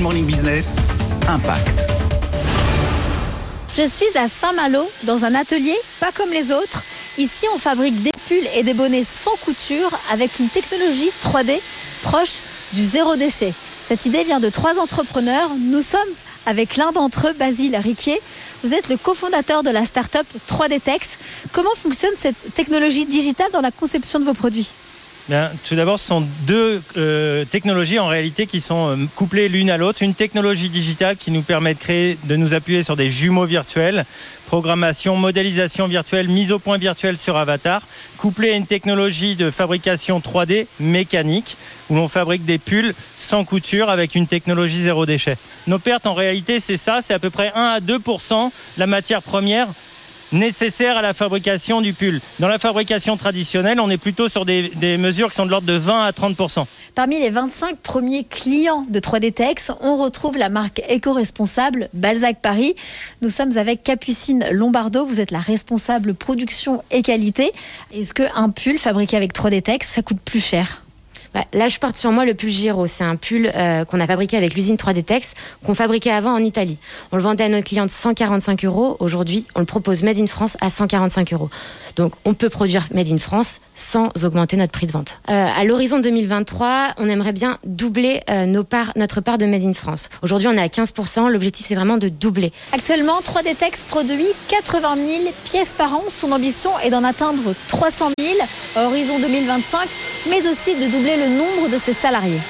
Morning Business, Impact. Je suis à Saint-Malo, dans un atelier pas comme les autres. Ici, on fabrique des pulls et des bonnets sans couture avec une technologie 3D proche du zéro déchet. Cette idée vient de trois entrepreneurs. Nous sommes avec l'un d'entre eux, Basile Riquier. Vous êtes le cofondateur de la start-up 3D Tex. Comment fonctionne cette technologie digitale dans la conception de vos produits? Tout d'abord, ce sont deux euh, technologies en réalité qui sont euh, couplées l'une à l'autre. Une technologie digitale qui nous permet de créer, de nous appuyer sur des jumeaux virtuels, programmation, modélisation virtuelle, mise au point virtuelle sur avatar, couplée à une technologie de fabrication 3D mécanique où l'on fabrique des pulls sans couture avec une technologie zéro déchet. Nos pertes en réalité, c'est ça, c'est à peu près 1 à 2% la matière première nécessaire à la fabrication du pull. Dans la fabrication traditionnelle, on est plutôt sur des, mesures qui sont de l'ordre de 20 à 30% Parmi les 25 premiers clients de 3D Tex, on retrouve la marque éco-responsable Balzac Paris. Nous sommes avec Capucine Lombardo. Vous êtes la responsable production et qualité. Est-ce qu'un pull fabriqué avec 3D Tex, ça coûte plus cher? Bah, là, je porte sur moi le pull Giro. C'est un pull euh, qu'on a fabriqué avec l'usine 3D Tex, qu'on fabriquait avant en Italie. On le vendait à nos clients de 145 euros. Aujourd'hui, on le propose Made in France à 145 euros. Donc, on peut produire Made in France sans augmenter notre prix de vente. Euh, à l'horizon 2023, on aimerait bien doubler euh, notre part de Made in France. Aujourd'hui, on est à 15%. L'objectif, c'est vraiment de doubler. Actuellement, 3D Tex produit 80 000 pièces par an. Son ambition est d'en atteindre 300 000 à horizon 2025, mais aussi de doubler le nombre de ses salariés.